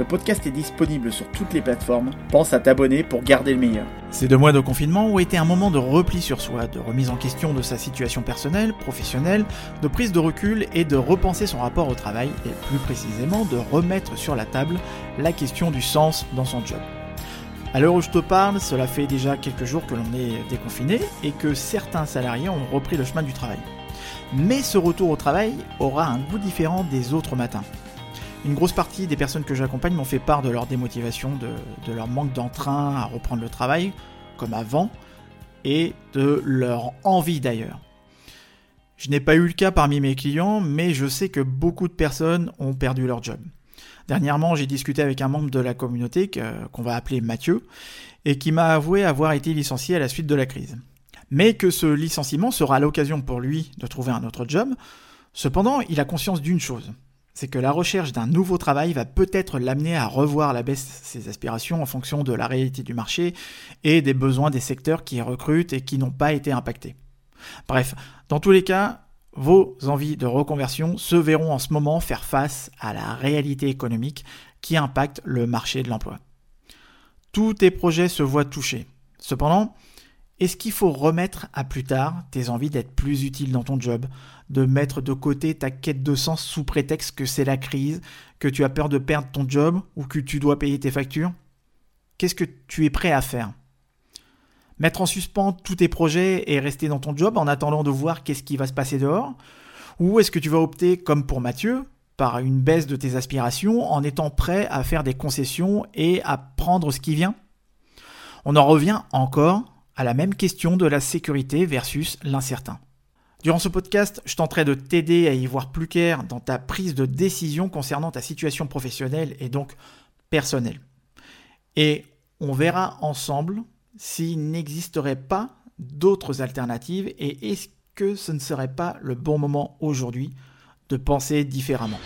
Le podcast est disponible sur toutes les plateformes. Pense à t'abonner pour garder le meilleur. Ces deux mois de confinement ont été un moment de repli sur soi, de remise en question de sa situation personnelle, professionnelle, de prise de recul et de repenser son rapport au travail et plus précisément de remettre sur la table la question du sens dans son job. À l'heure où je te parle, cela fait déjà quelques jours que l'on est déconfiné et que certains salariés ont repris le chemin du travail. Mais ce retour au travail aura un goût différent des autres matins. Une grosse partie des personnes que j'accompagne m'ont fait part de leur démotivation, de, leur manque d'entrain à reprendre le travail, comme avant, et de leur envie d'ailleurs. Je n'ai pas eu le cas parmi mes clients, mais je sais que beaucoup de personnes ont perdu leur job. Dernièrement, j'ai discuté avec un membre de la communauté qu'on va appeler Mathieu, et qui m'a avoué avoir été licencié à la suite de la crise. Mais que ce licenciement sera l'occasion pour lui de trouver un autre job. Cependant, il a conscience d'une chose, c'est que la recherche d'un nouveau travail va peut-être l'amener à revoir la baisse ses aspirations en fonction de la réalité du marché et des besoins des secteurs qui recrutent et qui n'ont pas été impactés. Bref, dans tous les cas, vos envies de reconversion se verront en ce moment faire face à la réalité économique qui impacte le marché de l'emploi. Tous tes projets se voient touchés. Cependant, est-ce qu'il faut remettre à plus tard tes envies d'être plus utile dans ton job, de mettre de côté ta quête de sens sous prétexte que c'est la crise, que tu as peur de perdre ton job ou que tu dois payer tes factures? Qu'est-ce que tu es prêt à faire? Mettre en suspens tous tes projets et rester dans ton job en attendant de voir qu'est-ce qui va se passer dehors? Ou est-ce que tu vas opter, comme pour Mathieu, par une baisse de tes aspirations en étant prêt à faire des concessions et à prendre ce qui vient? On en revient encore à la même question de la sécurité versus l'incertain. Durant ce podcast, je tenterai de t'aider à y voir plus clair dans ta prise de décision concernant ta situation professionnelle et donc personnelle. Et on verra ensemble s'il n'existerait pas d'autres alternatives et est-ce que ce ne serait pas le bon moment aujourd'hui de penser différemment.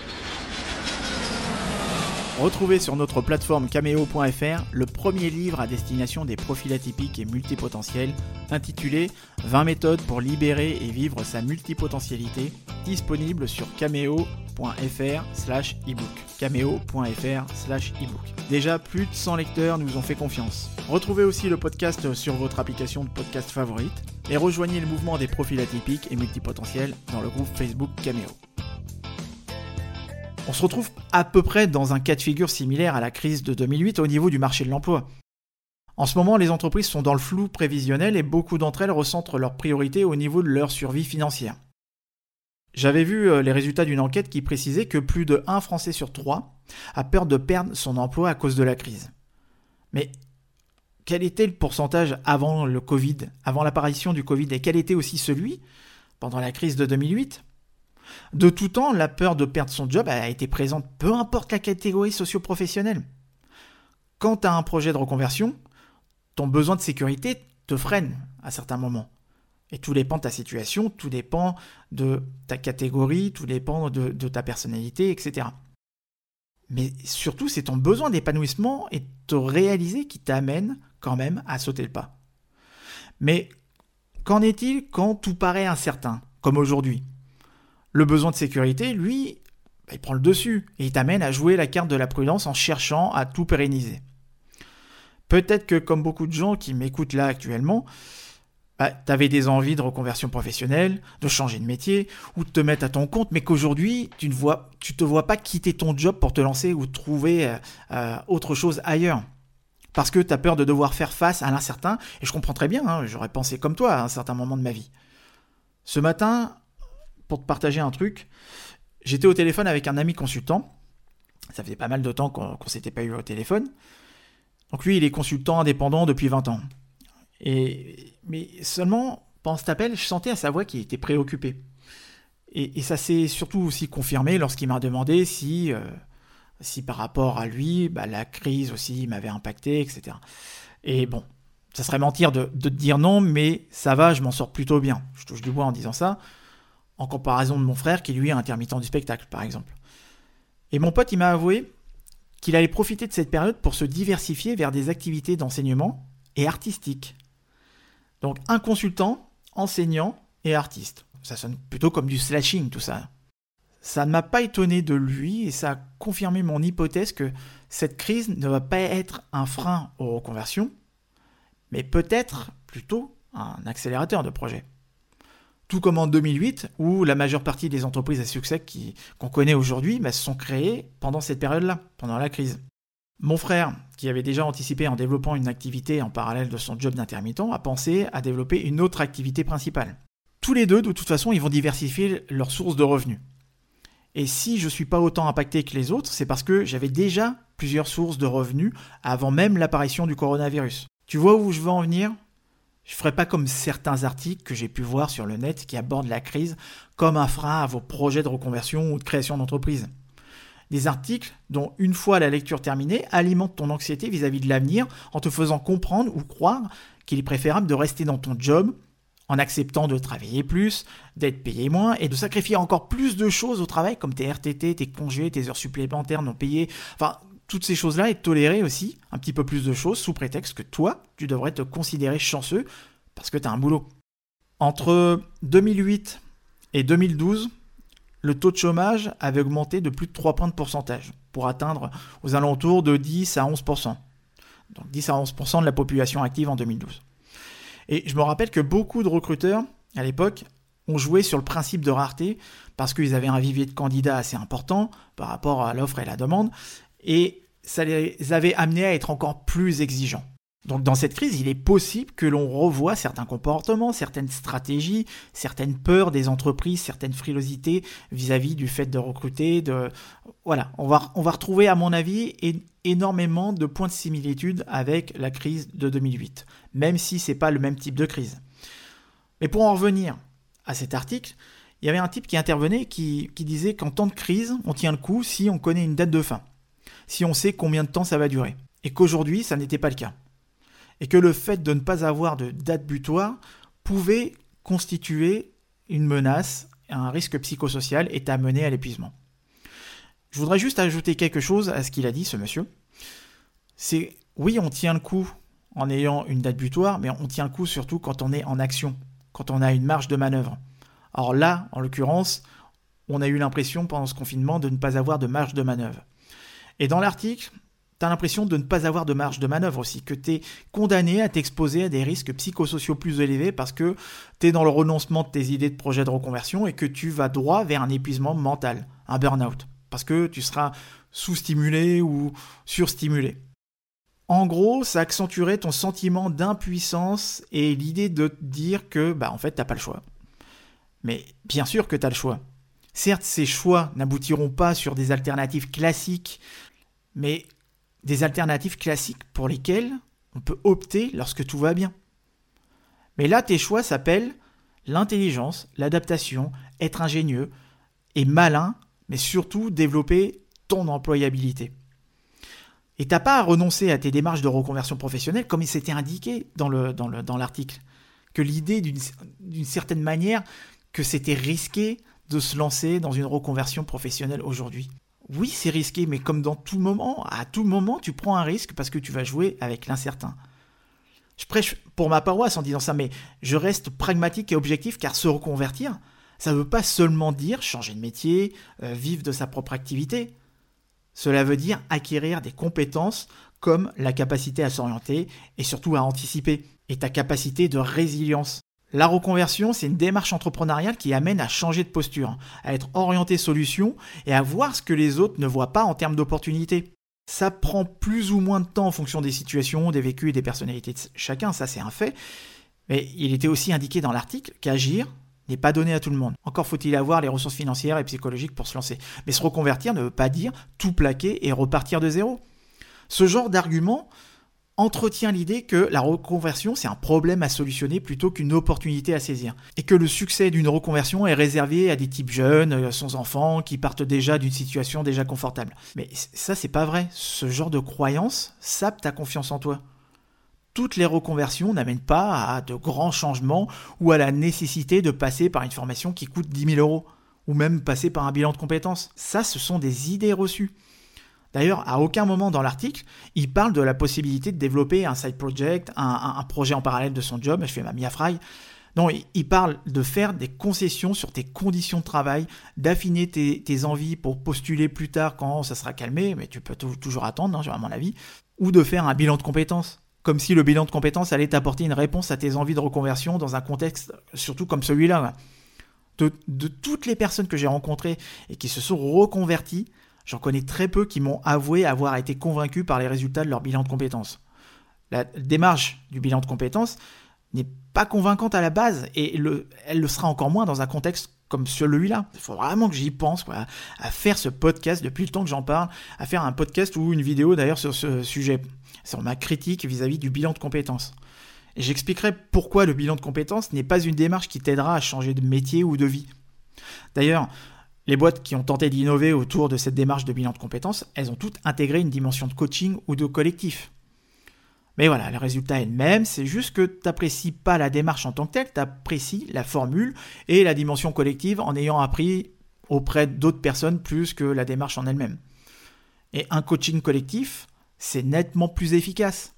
Retrouvez sur notre plateforme cameo.fr le premier livre à destination des profils atypiques et multipotentiels, intitulé 20 méthodes pour libérer et vivre sa multipotentialité, disponible sur cameo.fr slash ebook. cameo.fr slash ebook. Déjà, plus de 100 lecteurs nous ont fait confiance. Retrouvez aussi le podcast sur votre application de podcast favorite et rejoignez le mouvement des profils atypiques et multipotentiels dans le groupe Facebook Cameo. On se retrouve à peu près dans un cas de figure similaire à la crise de 2008 au niveau du marché de l'emploi. En ce moment, les entreprises sont dans le flou prévisionnel et beaucoup d'entre elles recentrent leurs priorités au niveau de leur survie financière. J'avais vu euh, les résultats d'une enquête qui précisait que plus de 1 Français sur 3 a peur de perdre son emploi à cause de la crise. Mais quel était le pourcentage avant le Covid, avant l'apparition du Covid, et quel était aussi celui pendant la crise de 2008 de tout temps, la peur de perdre son job a été présente peu importe la catégorie socio-professionnelle. Quand tu as un projet de reconversion, ton besoin de sécurité te freine à certains moments. Et tout dépend de ta situation, tout dépend de ta catégorie, tout dépend de, ta personnalité, etc. Mais surtout, c'est ton besoin d'épanouissement et de réaliser qui t'amène quand même à sauter le pas. Mais qu'en est-il quand tout paraît incertain, comme aujourd'hui? Le besoin de sécurité, lui, il prend le dessus et il t'amène à jouer la carte de la prudence en cherchant à tout pérenniser. Peut-être que comme beaucoup de gens qui m'écoutent là actuellement, bah, tu avais des envies de reconversion professionnelle, de changer de métier ou de te mettre à ton compte, mais qu'aujourd'hui tu ne vois, te vois pas quitter ton job pour te lancer ou trouver euh, euh, autre chose ailleurs. Parce que tu as peur de devoir faire face à l'incertain, et je comprends très bien, hein, j'aurais pensé comme toi à un certain moment de ma vie. Ce matin, pour te partager un truc, j'étais au téléphone avec un ami consultant. Ça faisait pas mal de temps qu'on ne s'était pas eu au téléphone. Donc lui, il est consultant indépendant depuis 20 ans. Et, mais seulement, pendant cet appel, je sentais à sa voix qu'il était préoccupé. Et, ça s'est surtout aussi confirmé lorsqu'il m'a demandé si, euh, si par rapport à lui, bah, la crise aussi m'avait impacté, etc. Et bon, Ça serait mentir de, de te dire non, mais ça va, je m'en sors plutôt bien. Je touche du bois en disant ça, en comparaison de mon frère qui lui est intermittent du spectacle, par exemple. Et mon pote, il m'a avoué qu'il allait profiter de cette période pour se diversifier vers des activités d'enseignement et artistiques. Donc un consultant, enseignant et artiste. Ça sonne plutôt comme du slashing tout ça. Ça ne m'a pas étonné de lui et ça a confirmé mon hypothèse que cette crise ne va pas être un frein aux reconversions, mais peut-être plutôt un accélérateur de projet. Tout comme en 2008, où la majeure partie des entreprises à succès qu'on connaît aujourd'hui bah, se sont créées pendant cette période-là, pendant la crise. Mon frère, qui avait déjà anticipé en développant une activité en parallèle de son job d'intermittent, a pensé à développer une autre activité principale. Tous les deux, de toute façon, ils vont diversifier leurs sources de revenus. Et si je ne suis pas autant impacté que les autres, c'est parce que j'avais déjà plusieurs sources de revenus avant même l'apparition du coronavirus. Tu vois où je veux en venir? Je ne ferai pas comme certains articles que j'ai pu voir sur le net qui abordent la crise comme un frein à vos projets de reconversion ou de création d'entreprise. Des articles dont, une fois la lecture terminée, alimentent ton anxiété vis-à-vis -vis de l'avenir en te faisant comprendre ou croire qu'il est préférable de rester dans ton job en acceptant de travailler plus, d'être payé moins et de sacrifier encore plus de choses au travail comme tes RTT, tes congés, tes heures supplémentaires non payées, enfin toutes ces choses-là et tolérer aussi un petit peu plus de choses sous prétexte que toi, tu devrais te considérer chanceux parce que tu as un boulot. Entre 2008 et 2012, le taux de chômage avait augmenté de plus de 3 points de pourcentage pour atteindre aux alentours de 10 à 11%. Donc 10 à 11% de la population active en 2012. Et je me rappelle que beaucoup de recruteurs, à l'époque, ont joué sur le principe de rareté parce qu'ils avaient un vivier de candidats assez important par rapport à l'offre et la demande, et ça les avait amenés à être encore plus exigeants. Donc dans cette crise, il est possible que l'on revoie certains comportements, certaines stratégies, certaines peurs des entreprises, certaines frilosités vis-à-vis du fait de recruter. De... Voilà, on va, on va retrouver à mon avis énormément de points de similitude avec la crise de 2008, même si ce n'est pas le même type de crise. Mais pour en revenir à cet article, il y avait un type qui intervenait qui, qui disait qu'en temps de crise, on tient le coup si on connaît une date de fin, si on sait combien de temps ça va durer, et qu'aujourd'hui, ça n'était pas le cas et que le fait de ne pas avoir de date butoir pouvait constituer une menace, un risque psychosocial et t'amener à l'épuisement. Je voudrais juste ajouter quelque chose à ce qu'il a dit, ce monsieur. C'est oui, on tient le coup en ayant une date butoir, mais on tient le coup surtout quand on est en action, quand on a une marge de manœuvre. Or là, en l'occurrence, on a eu l'impression pendant ce confinement de ne pas avoir de marge de manœuvre. Et dans l'article, t'as l'impression de ne pas avoir de marge de manœuvre aussi, que tu es condamné à t'exposer à des risques psychosociaux plus élevés parce que tu es dans le renoncement de tes idées de projet de reconversion et que tu vas droit vers un épuisement mental, un burn-out, parce que tu seras sous-stimulé ou surstimulé. En gros, ça accentuerait ton sentiment d'impuissance et l'idée de te dire que, bah, en fait, t'as pas le choix. Mais bien sûr que tu as le choix. Certes, ces choix n'aboutiront pas sur des alternatives classiques, mais des alternatives classiques pour lesquelles on peut opter lorsque tout va bien. Mais là, tes choix s'appellent l'intelligence, l'adaptation, être ingénieux et malin, mais surtout développer ton employabilité. Et t'as pas à renoncer à tes démarches de reconversion professionnelle comme il s'était indiqué dans l'article. Que l'idée d'une certaine manière que c'était risqué de se lancer dans une reconversion professionnelle aujourd'hui oui, c'est risqué, mais comme dans tout moment, à tout moment, tu prends un risque parce que tu vas jouer avec l'incertain. Je prêche pour ma paroisse en disant ça, mais je reste pragmatique et objectif car se reconvertir, ça ne veut pas seulement dire changer de métier, euh, vivre de sa propre activité. Cela veut dire acquérir des compétences comme la capacité à s'orienter et surtout à anticiper, et ta capacité de résilience. La reconversion, c'est une démarche entrepreneuriale qui amène à changer de posture, à être orienté solution et à voir ce que les autres ne voient pas en termes d'opportunités. Ça prend plus ou moins de temps en fonction des situations, des vécus et des personnalités de chacun, ça c'est un fait. Mais il était aussi indiqué dans l'article qu'agir n'est pas donné à tout le monde. Encore faut-il avoir les ressources financières et psychologiques pour se lancer. Mais se reconvertir ne veut pas dire tout plaquer et repartir de zéro. Ce genre d'argument, entretient l'idée que la reconversion, c'est un problème à solutionner plutôt qu'une opportunité à saisir. Et que le succès d'une reconversion est réservé à des types jeunes, euh, sans enfants, qui partent déjà d'une situation déjà confortable. Mais ça, c'est pas vrai. Ce genre de croyance sape ta confiance en toi. toutes les reconversions n'amènent pas à de grands changements ou à la nécessité de passer par une formation qui coûte 10 000 euros ou même passer par un bilan de compétences. Ça, ce sont des idées reçues. D'ailleurs, à aucun moment dans l'article, il parle de la possibilité de développer un side project, un, projet en parallèle de son job. Je fais ma Mia Fry. Non, il parle de faire des concessions sur tes conditions de travail, d'affiner tes, envies pour postuler plus tard quand ça sera calmé, mais tu peux toujours attendre, hein, à mon avis, ou de faire un bilan de compétences comme si le bilan de compétences allait t'apporter une réponse à tes envies de reconversion dans un contexte surtout comme celui-là. De, toutes les personnes que j'ai rencontrées et qui se sont reconverties, j'en connais très peu qui m'ont avoué avoir été convaincus par les résultats de leur bilan de compétences. La démarche du bilan de compétences n'est pas convaincante à la base et elle le sera encore moins dans un contexte comme celui-là. Il faut vraiment que j'y pense, à faire ce podcast depuis le temps que j'en parle, à faire un podcast ou une vidéo d'ailleurs sur ce sujet sur ma critique vis-à-vis du bilan de compétences. J'expliquerai pourquoi le bilan de compétences n'est pas une démarche qui t'aidera à changer de métier ou de vie. D'ailleurs, les boîtes qui ont tenté d'innover autour de cette démarche de bilan de compétences, elles ont toutes intégré une dimension de coaching ou de collectif. Mais voilà, le résultat est le même, c'est juste que tu n'apprécies pas la démarche en tant que telle, tu apprécies la formule et la dimension collective en ayant appris auprès d'autres personnes plus que la démarche en elle-même. Et un coaching collectif, c'est nettement plus efficace.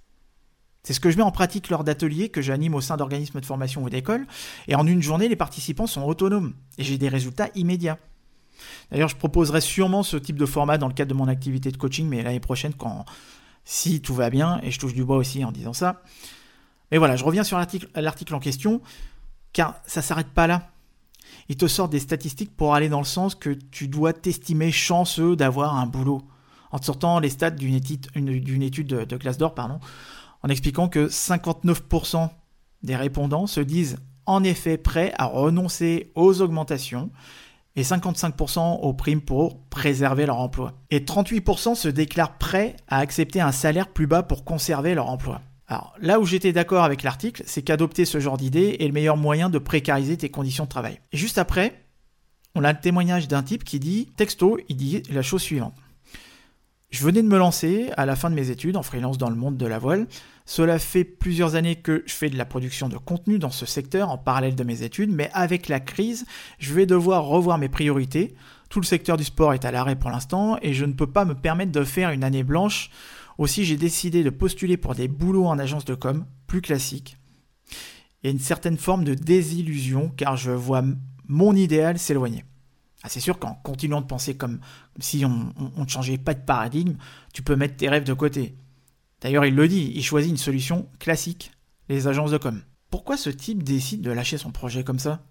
C'est ce que je mets en pratique lors d'ateliers que j'anime au sein d'organismes de formation ou d'écoles, et en une journée, les participants sont autonomes, et j'ai des résultats immédiats. D'ailleurs, je proposerai sûrement ce type de format dans le cadre de mon activité de coaching, mais l'année prochaine, quand si tout va bien, et je touche du bois aussi en disant ça. Mais voilà, je reviens sur l'article en question, car ça s'arrête pas là. Il te sort des statistiques pour aller dans le sens que tu dois t'estimer chanceux d'avoir un boulot en sortant les stats d'une étude, étude de, de classe d'or, pardon, en expliquant que 59% des répondants se disent en effet prêts à renoncer aux augmentations et 55% aux primes pour préserver leur emploi. Et 38% se déclarent prêts à accepter un salaire plus bas pour conserver leur emploi. Alors là où j'étais d'accord avec l'article, c'est qu'adopter ce genre d'idée est le meilleur moyen de précariser tes conditions de travail. Et juste après, on a le témoignage d'un type qui dit, texto, il dit la chose suivante. Je venais de me lancer à la fin de mes études en freelance dans le monde de la voile. Cela fait plusieurs années que je fais de la production de contenu dans ce secteur en parallèle de mes études, mais avec la crise, je vais devoir revoir mes priorités. Tout le secteur du sport est à l'arrêt pour l'instant et je ne peux pas me permettre de faire une année blanche. Aussi, j'ai décidé de postuler pour des boulots en agence de com, plus classiques. Il y a une certaine forme de désillusion car je vois mon idéal s'éloigner. Ah, c'est sûr qu'en continuant de penser comme, si on ne changeait pas de paradigme, tu peux mettre tes rêves de côté. D'ailleurs, il le dit, il choisit une solution classique, les agences de com. Pourquoi ce type décide de lâcher son projet comme ça?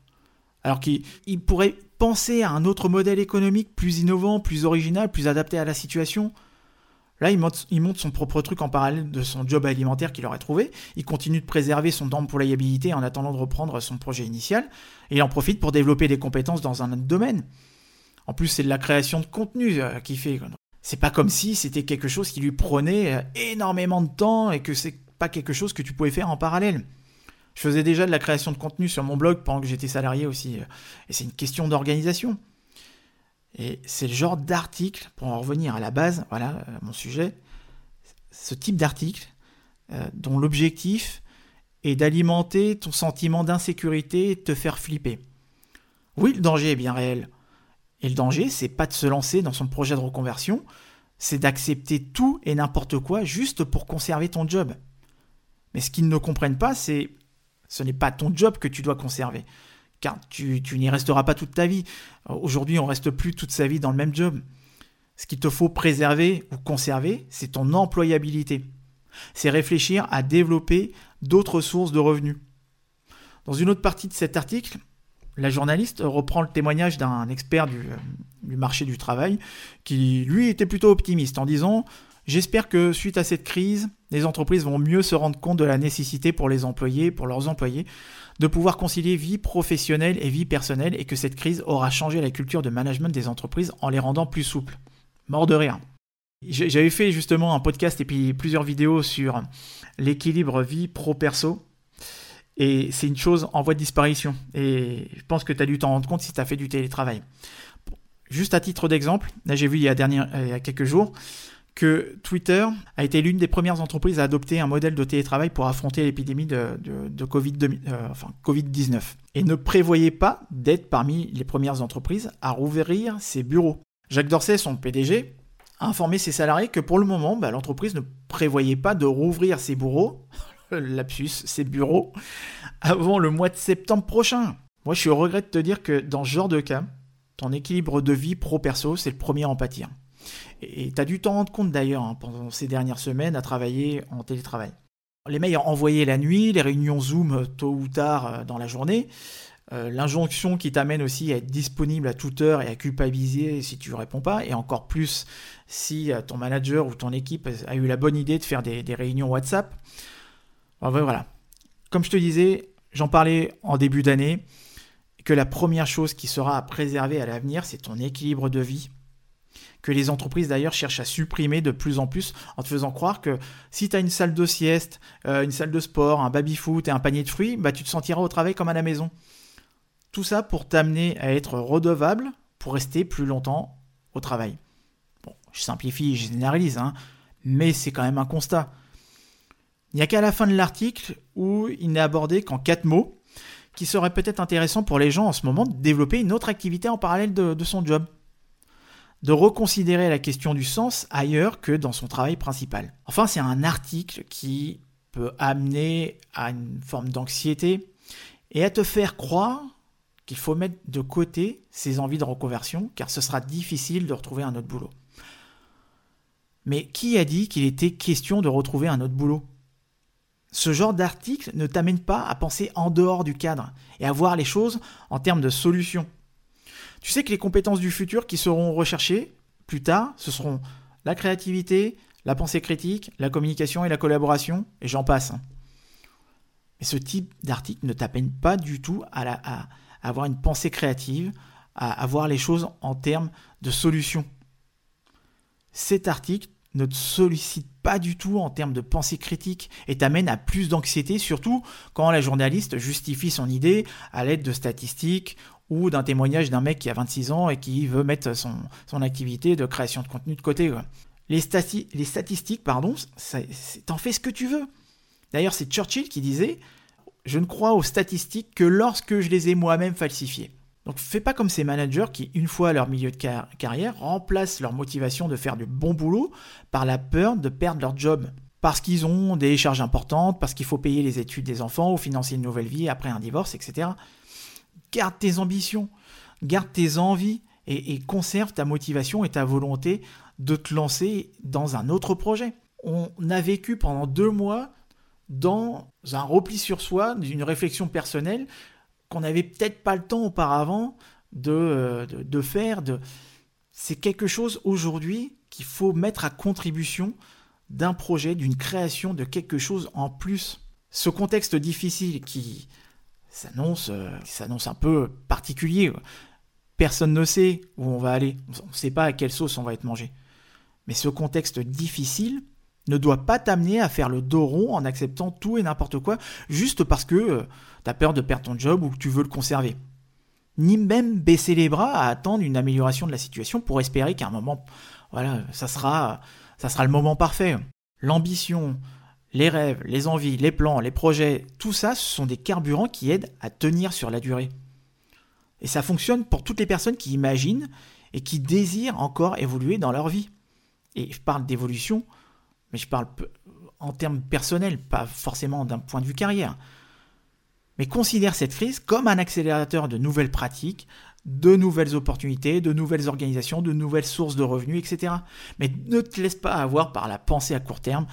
Alors qu'il pourrait penser à un autre modèle économique plus innovant, plus original, plus adapté à la situation Là, il monte, son propre truc en parallèle de son job alimentaire qu'il aurait trouvé. Il continue de préserver son employabilité en attendant de reprendre son projet initial. Et il en profite pour développer des compétences dans un autre domaine. En plus, c'est de la création de contenu euh, qui fait. C'est pas comme si c'était quelque chose qui lui prenait euh, énormément de temps et que c'est pas quelque chose que tu pouvais faire en parallèle. Je faisais déjà de la création de contenu sur mon blog pendant que j'étais salarié aussi. Euh, et c'est une question d'organisation. Et c'est le genre d'article, pour en revenir à la base, voilà mon sujet, ce type d'article dont l'objectif est d'alimenter ton sentiment d'insécurité et de te faire flipper. Oui, le danger est bien réel. Et le danger, c'est pas de se lancer dans son projet de reconversion, c'est d'accepter tout et n'importe quoi juste pour conserver ton job. Mais ce qu'ils ne comprennent pas, c'est ce n'est pas ton job que tu dois conserver, car tu, tu n'y resteras pas toute ta vie. Aujourd'hui, on reste plus toute sa vie dans le même job. Ce qu'il te faut préserver ou conserver, c'est ton employabilité. C'est réfléchir à développer d'autres sources de revenus. Dans une autre partie de cet article, la journaliste reprend le témoignage d'un expert du, marché du travail qui, lui, était plutôt optimiste en disant J'espère que suite à cette crise, les entreprises vont mieux se rendre compte de la nécessité pour les employés, pour leurs employés, de pouvoir concilier vie professionnelle et vie personnelle et que cette crise aura changé la culture de management des entreprises en les rendant plus souples. Mort de rien. J'avais fait justement un podcast et puis plusieurs vidéos sur l'équilibre vie pro-perso et c'est une chose en voie de disparition. Et je pense que tu as dû t'en rendre compte si tu as fait du télétravail. Juste à titre d'exemple, là j'ai vu il y, a dernier, il y a quelques jours que Twitter a été l'une des premières entreprises à adopter un modèle de télétravail pour affronter l'épidémie de, de, Covid, euh, enfin, Covid-19 et ne prévoyait pas d'être parmi les premières entreprises à rouvrir ses bureaux. Jacques Dorsey, son PDG, a informé ses salariés que pour le moment, bah, l'entreprise ne prévoyait pas de rouvrir ses bureaux, lapsus, ses bureaux, avant le mois de septembre prochain. Moi, je suis au regret de te dire que dans ce genre de cas, ton équilibre de vie pro-perso, c'est le premier à en pâtir. Et tu as dû t'en rendre compte d'ailleurs hein, pendant ces dernières semaines à travailler en télétravail. Les mails envoyés la nuit, les réunions Zoom euh, tôt ou tard euh, dans la journée, euh, l'injonction qui t'amène aussi à être disponible à toute heure et à culpabiliser si tu ne réponds pas, et encore plus si ton manager ou ton équipe a eu la bonne idée de faire des, réunions WhatsApp. Voilà. Comme je te disais, j'en parlais en début d'année, que la première chose qui sera à préserver à l'avenir, c'est ton équilibre de vie que les entreprises d'ailleurs cherchent à supprimer de plus en plus en te faisant croire que si tu as une salle de sieste, euh, une salle de sport, un baby-foot et un panier de fruits, bah, tu te sentiras au travail comme à la maison. Tout ça pour t'amener à être redevable pour rester plus longtemps au travail. Bon, je simplifie, je généralise, hein, mais c'est quand même un constat. Il n'y a qu'à la fin de l'article où il n'est abordé qu'en quatre mots, qui serait peut-être intéressant pour les gens en ce moment de développer une autre activité en parallèle de son job de reconsidérer la question du sens ailleurs que dans son travail principal. Enfin, c'est un article qui peut amener à une forme d'anxiété et à te faire croire qu'il faut mettre de côté ses envies de reconversion, car ce sera difficile de retrouver un autre boulot. Mais qui a dit qu'il était question de retrouver un autre boulot? Ce genre d'article ne t'amène pas à penser en dehors du cadre et à voir les choses en termes de solutions. Tu sais que les compétences du futur qui seront recherchées plus tard, ce seront la créativité, la pensée critique, la communication et la collaboration, et j'en passe. Mais ce type d'article ne t'appelle pas du tout à, avoir une pensée créative, à, à voir les choses en termes de solutions. Cet article ne te sollicite pas du tout en termes de pensée critique et t'amène à plus d'anxiété, surtout quand la journaliste justifie son idée à l'aide de statistiques ou d'un témoignage d'un mec qui a 26 ans et qui veut mettre son, activité de création de contenu de côté. Les, les, statistiques, pardon, t'en fais ce que tu veux. D'ailleurs, c'est Churchill qui disait Je ne crois aux statistiques que lorsque je les ai moi-même falsifiées. Donc fais pas comme ces managers qui, une fois à leur milieu de carrière, remplacent leur motivation de faire du bon boulot par la peur de perdre leur job. Parce qu'ils ont des charges importantes, parce qu'il faut payer les études des enfants ou financer une nouvelle vie après un divorce, etc garde tes ambitions, garde tes envies et, conserve ta motivation et ta volonté de te lancer dans un autre projet. On a vécu pendant deux mois dans un repli sur soi, d'une réflexion personnelle qu'on n'avait peut-être pas le temps auparavant de, euh, de, faire. De... C'est quelque chose aujourd'hui qu'il faut mettre à contribution d'un projet, d'une création, de quelque chose en plus. Ce contexte difficile qui, s'annonce, euh, s'annonce un peu particulier. Personne ne sait où on va aller. On ne sait pas à quelle sauce on va être mangé. Mais ce contexte difficile ne doit pas t'amener à faire le dos rond en acceptant tout et n'importe quoi juste parce que euh, tu as peur de perdre ton job ou que tu veux le conserver. Ni même baisser les bras à attendre une amélioration de la situation pour espérer qu'à un moment, voilà, ça sera, ça sera le moment parfait. L'ambition, les rêves, les envies, les plans, les projets, tout ça, ce sont des carburants qui aident à tenir sur la durée. Et ça fonctionne pour toutes les personnes qui imaginent et qui désirent encore évoluer dans leur vie. Et je parle d'évolution, mais je parle en termes personnels, pas forcément d'un point de vue carrière. Mais considère cette crise comme un accélérateur de nouvelles pratiques, de nouvelles opportunités, de nouvelles organisations, de nouvelles sources de revenus, etc. Mais ne te laisse pas avoir par la pensée à court terme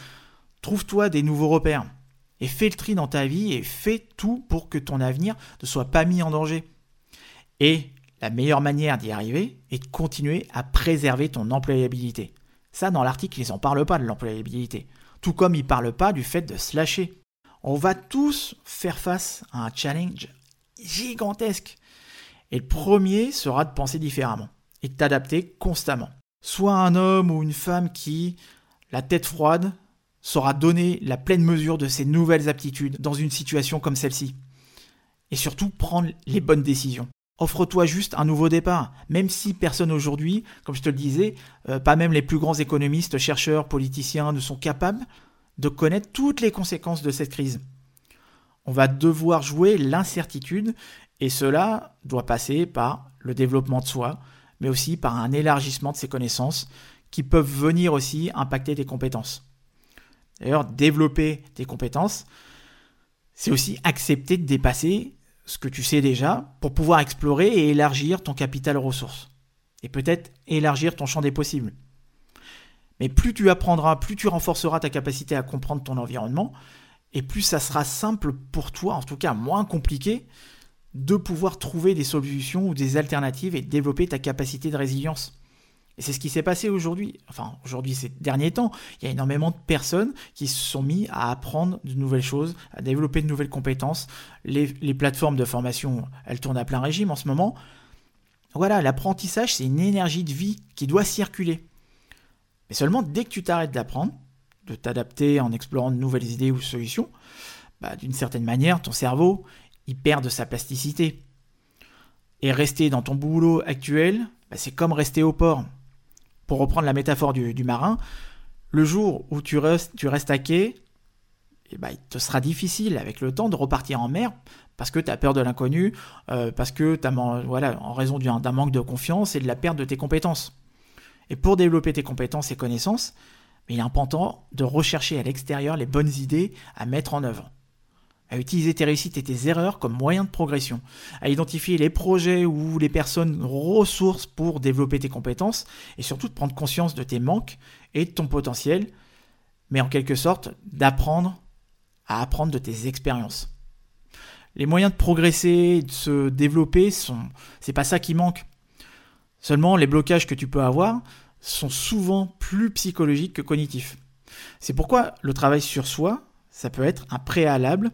Trouve-toi des nouveaux repères et fais le tri dans ta vie et fais tout pour que ton avenir ne soit pas mis en danger. Et la meilleure manière d'y arriver est de continuer à préserver ton employabilité. Ça, dans l'article, ils n'en parlent pas de l'employabilité. Tout comme ils ne parlent pas du fait de se lâcher. On va tous faire face à un challenge gigantesque. Et le premier sera de penser différemment et de constamment. Soit un homme ou une femme qui, la tête froide, saura donner la pleine mesure de ses nouvelles aptitudes dans une situation comme celle-ci. Et surtout prendre les bonnes décisions. Offre-toi juste un nouveau départ, même si personne aujourd'hui, comme je te le disais, euh, pas même les plus grands économistes, chercheurs, politiciens ne sont capables de connaître toutes les conséquences de cette crise. On va devoir jouer l'incertitude et cela doit passer par le développement de soi, mais aussi par un élargissement de ses connaissances qui peuvent venir aussi impacter tes compétences. D'ailleurs, développer tes compétences, c'est aussi accepter de dépasser ce que tu sais déjà pour pouvoir explorer et élargir ton capital ressources. Et peut-être élargir ton champ des possibles. Mais plus tu apprendras, plus tu renforceras ta capacité à comprendre ton environnement, et plus ça sera simple pour toi, en tout cas moins compliqué, de pouvoir trouver des solutions ou des alternatives et développer ta capacité de résilience. Et c'est ce qui s'est passé aujourd'hui, enfin aujourd'hui ces derniers temps. Il y a énormément de personnes qui se sont mis à apprendre de nouvelles choses, à développer de nouvelles compétences. Les, plateformes de formation, elles tournent à plein régime en ce moment. Voilà, l'apprentissage, c'est une énergie de vie qui doit circuler. Mais seulement dès que tu t'arrêtes d'apprendre, de t'adapter en explorant de nouvelles idées ou solutions, bah, d'une certaine manière, ton cerveau, il perd de sa plasticité. Et rester dans ton boulot actuel, bah, c'est comme rester au port. Pour reprendre la métaphore du, marin, le jour où tu restes, tu restes à quai, eh bah, il te sera difficile avec le temps de repartir en mer parce que tu as peur de l'inconnu, euh, parce que tu voilà, en raison d'un manque de confiance et de la perte de tes compétences. Et pour développer tes compétences et connaissances, il est important de rechercher à l'extérieur les bonnes idées à mettre en œuvre. À utiliser tes réussites et tes erreurs comme moyen de progression. À identifier les projets ou les personnes ressources pour développer tes compétences. Et surtout de prendre conscience de tes manques et de ton potentiel. Mais en quelque sorte, d'apprendre à apprendre de tes expériences. Les moyens de progresser, de se développer, sont, c'est pas ça qui manque. Seulement, les blocages que tu peux avoir sont souvent plus psychologiques que cognitifs. C'est pourquoi le travail sur soi, ça peut être un préalable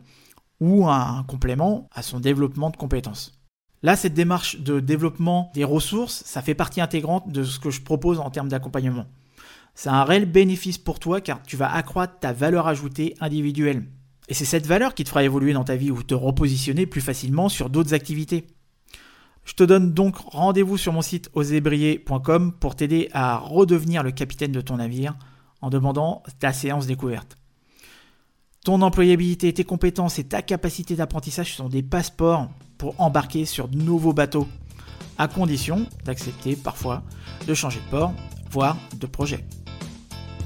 ou un complément à son développement de compétences. Là, cette démarche de développement des ressources, ça fait partie intégrante de ce que je propose en termes d'accompagnement. C'est un réel bénéfice pour toi car tu vas accroître ta valeur ajoutée individuelle. Et c'est cette valeur qui te fera évoluer dans ta vie ou te repositionner plus facilement sur d'autres activités. Je te donne donc rendez-vous sur mon site osébrier.com pour t'aider à redevenir le capitaine de ton navire en demandant ta séance découverte. Ton employabilité, tes compétences et ta capacité d'apprentissage sont des passeports pour embarquer sur de nouveaux bateaux, à condition d'accepter parfois de changer de port, voire de projet.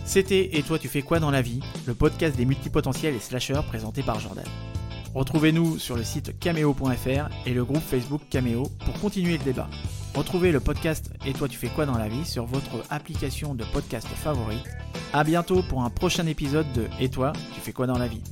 C'était Et toi tu fais quoi dans la vie Le podcast des multipotentiels et slasheurs présenté par Jordan. Retrouvez-nous sur le site cameo.fr et le groupe Facebook Cameo pour continuer le débat. Retrouvez le podcast Et toi tu fais quoi dans la vie sur votre application de podcast favorite. A bientôt pour un prochain épisode de Et toi tu fais quoi dans la vie?